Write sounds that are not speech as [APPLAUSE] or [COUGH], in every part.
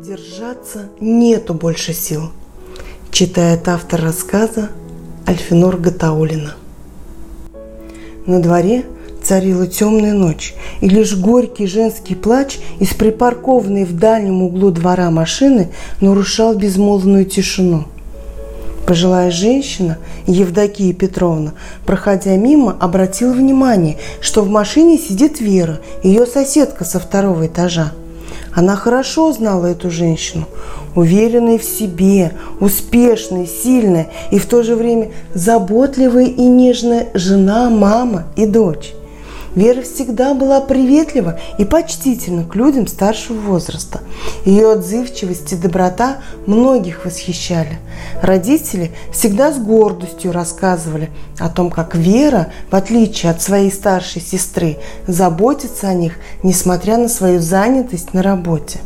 Держаться нету больше сил, читает автор рассказа Альфинор Гатаулина. На дворе царила темная ночь, и лишь горький женский плач из припаркованной в дальнем углу двора машины нарушал безмолвную тишину. Пожилая женщина, Евдокия Петровна, проходя мимо, обратила внимание, что в машине сидит Вера, ее соседка со второго этажа. Она хорошо знала эту женщину, уверенная в себе, успешная, сильная и в то же время заботливая и нежная жена, мама и дочь. Вера всегда была приветлива и почтительна к людям старшего возраста. Ее отзывчивость и доброта многих восхищали. Родители всегда с гордостью рассказывали о том, как Вера, в отличие от своей старшей сестры, заботится о них, несмотря на свою занятость на работе.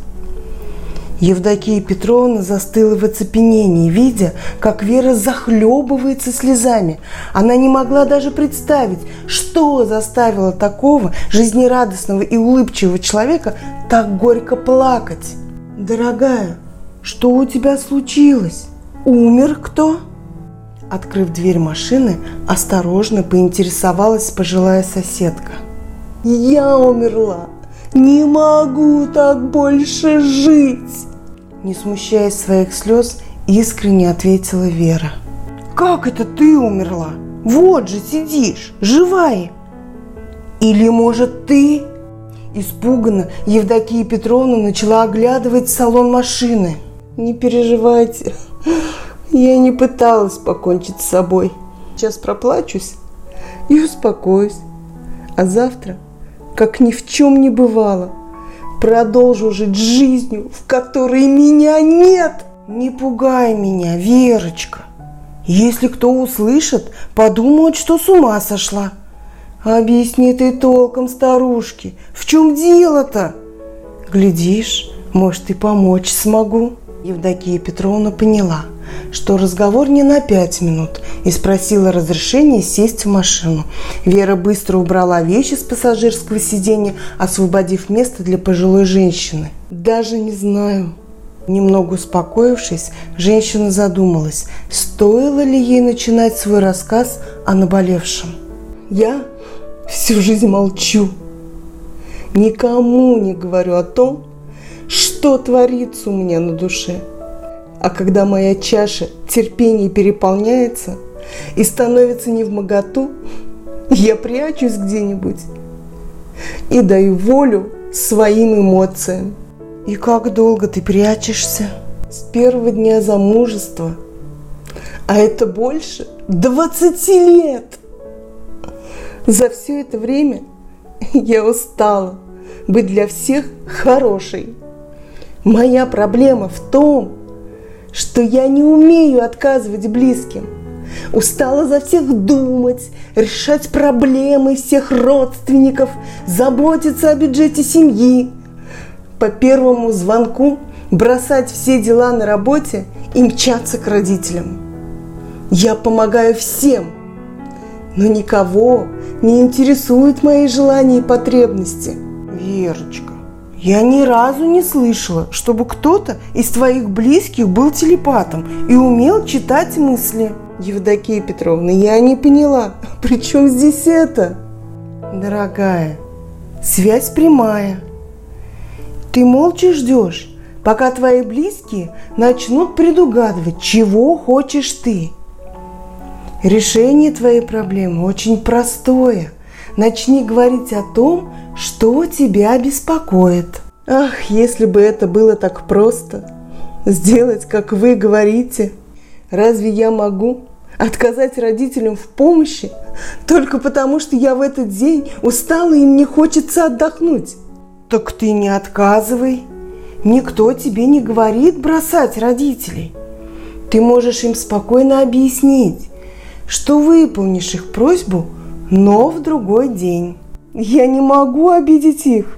Евдокия Петровна застыла в оцепенении, видя, как Вера захлебывается слезами. Она не могла даже представить, что заставило такого жизнерадостного и улыбчивого человека так горько плакать. «Дорогая, что у тебя случилось? Умер кто?» Открыв дверь машины, осторожно поинтересовалась пожилая соседка. «Я умерла! Не могу так больше жить!» Не смущаясь своих слез, искренне ответила Вера. «Как это ты умерла? Вот же сидишь, живая!» «Или, может, ты?» Испуганно Евдокия Петровна начала оглядывать салон машины. «Не переживайте, я не пыталась покончить с собой. Сейчас проплачусь и успокоюсь. А завтра, как ни в чем не бывало, продолжу жить жизнью, в которой меня нет. Не пугай меня, Верочка. Если кто услышит, подумают, что с ума сошла. Объясни ты толком, старушке, в чем дело-то? Глядишь, может, и помочь смогу. Евдокия Петровна поняла – что разговор не на пять минут и спросила разрешения сесть в машину. Вера быстро убрала вещи с пассажирского сиденья, освободив место для пожилой женщины. «Даже не знаю». Немного успокоившись, женщина задумалась, стоило ли ей начинать свой рассказ о наболевшем. «Я всю жизнь молчу. Никому не говорю о том, что творится у меня на душе. А когда моя чаша терпения переполняется и становится не в моготу, я прячусь где-нибудь и даю волю своим эмоциям. И как долго ты прячешься? С первого дня замужества. А это больше 20 лет. За все это время я устала быть для всех хорошей. Моя проблема в том, что я не умею отказывать близким. Устала за всех думать, решать проблемы всех родственников, заботиться о бюджете семьи. По первому звонку бросать все дела на работе и мчаться к родителям. Я помогаю всем, но никого не интересуют мои желания и потребности. Верочка, я ни разу не слышала, чтобы кто-то из твоих близких был телепатом и умел читать мысли. Евдокия Петровна, я не поняла, [LAUGHS] при чем здесь это? Дорогая, связь прямая. Ты молча ждешь, пока твои близкие начнут предугадывать, чего хочешь ты. Решение твоей проблемы очень простое. Начни говорить о том, что тебя беспокоит? Ах, если бы это было так просто. Сделать, как вы говорите. Разве я могу отказать родителям в помощи только потому, что я в этот день устала и мне хочется отдохнуть? Так ты не отказывай. Никто тебе не говорит бросать родителей. Ты можешь им спокойно объяснить, что выполнишь их просьбу, но в другой день. Я не могу обидеть их.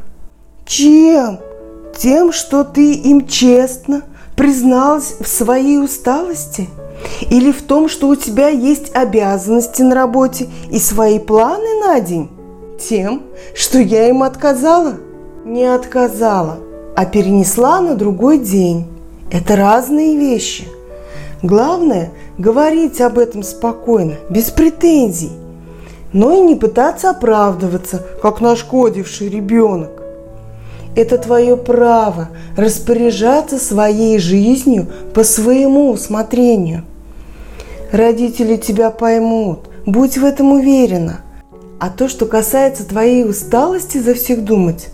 Чем? Тем, что ты им честно призналась в своей усталости? Или в том, что у тебя есть обязанности на работе и свои планы на день? Тем, что я им отказала? Не отказала, а перенесла на другой день. Это разные вещи. Главное – говорить об этом спокойно, без претензий, но и не пытаться оправдываться, как нашкодивший ребенок. Это твое право распоряжаться своей жизнью по своему усмотрению. Родители тебя поймут, будь в этом уверена. А то, что касается твоей усталости за всех думать,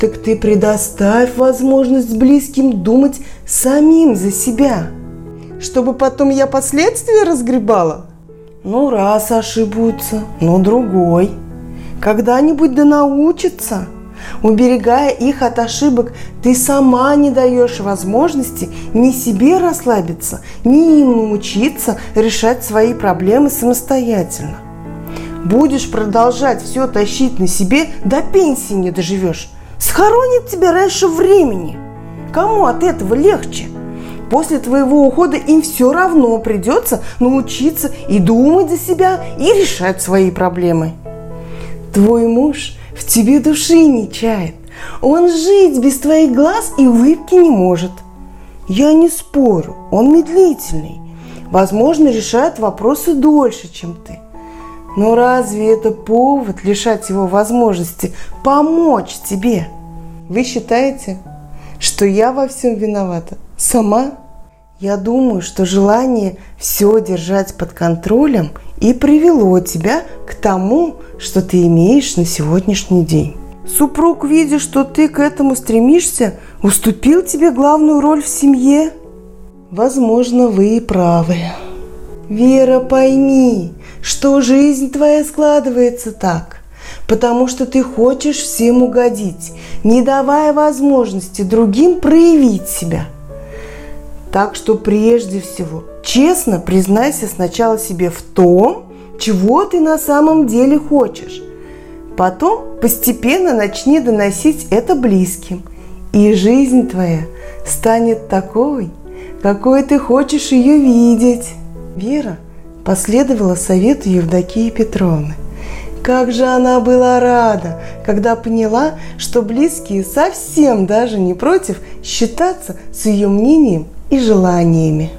так ты предоставь возможность близким думать самим за себя. Чтобы потом я последствия разгребала? Ну, раз ошибутся, но другой. Когда-нибудь да научатся – Уберегая их от ошибок, ты сама не даешь возможности ни себе расслабиться, ни им научиться решать свои проблемы самостоятельно. Будешь продолжать все тащить на себе, до пенсии не доживешь. Схоронит тебя раньше времени. Кому от этого легче? После твоего ухода им все равно придется научиться и думать за себя, и решать свои проблемы. Твой муж – в тебе души не чает. Он жить без твоих глаз и улыбки не может. Я не спорю, он медлительный. Возможно, решает вопросы дольше, чем ты. Но разве это повод лишать его возможности помочь тебе? Вы считаете, что я во всем виновата? Сама? Я думаю, что желание все держать под контролем и привело тебя к тому, что ты имеешь на сегодняшний день. Супруг, видя, что ты к этому стремишься, уступил тебе главную роль в семье. Возможно, вы и правы. Вера, пойми, что жизнь твоя складывается так, потому что ты хочешь всем угодить, не давая возможности другим проявить себя. Так что прежде всего честно признайся сначала себе в том, чего ты на самом деле хочешь. Потом постепенно начни доносить это близким, и жизнь твоя станет такой, какой ты хочешь ее видеть. Вера последовала совету Евдокии Петровны. Как же она была рада, когда поняла, что близкие совсем даже не против считаться с ее мнением и желаниями.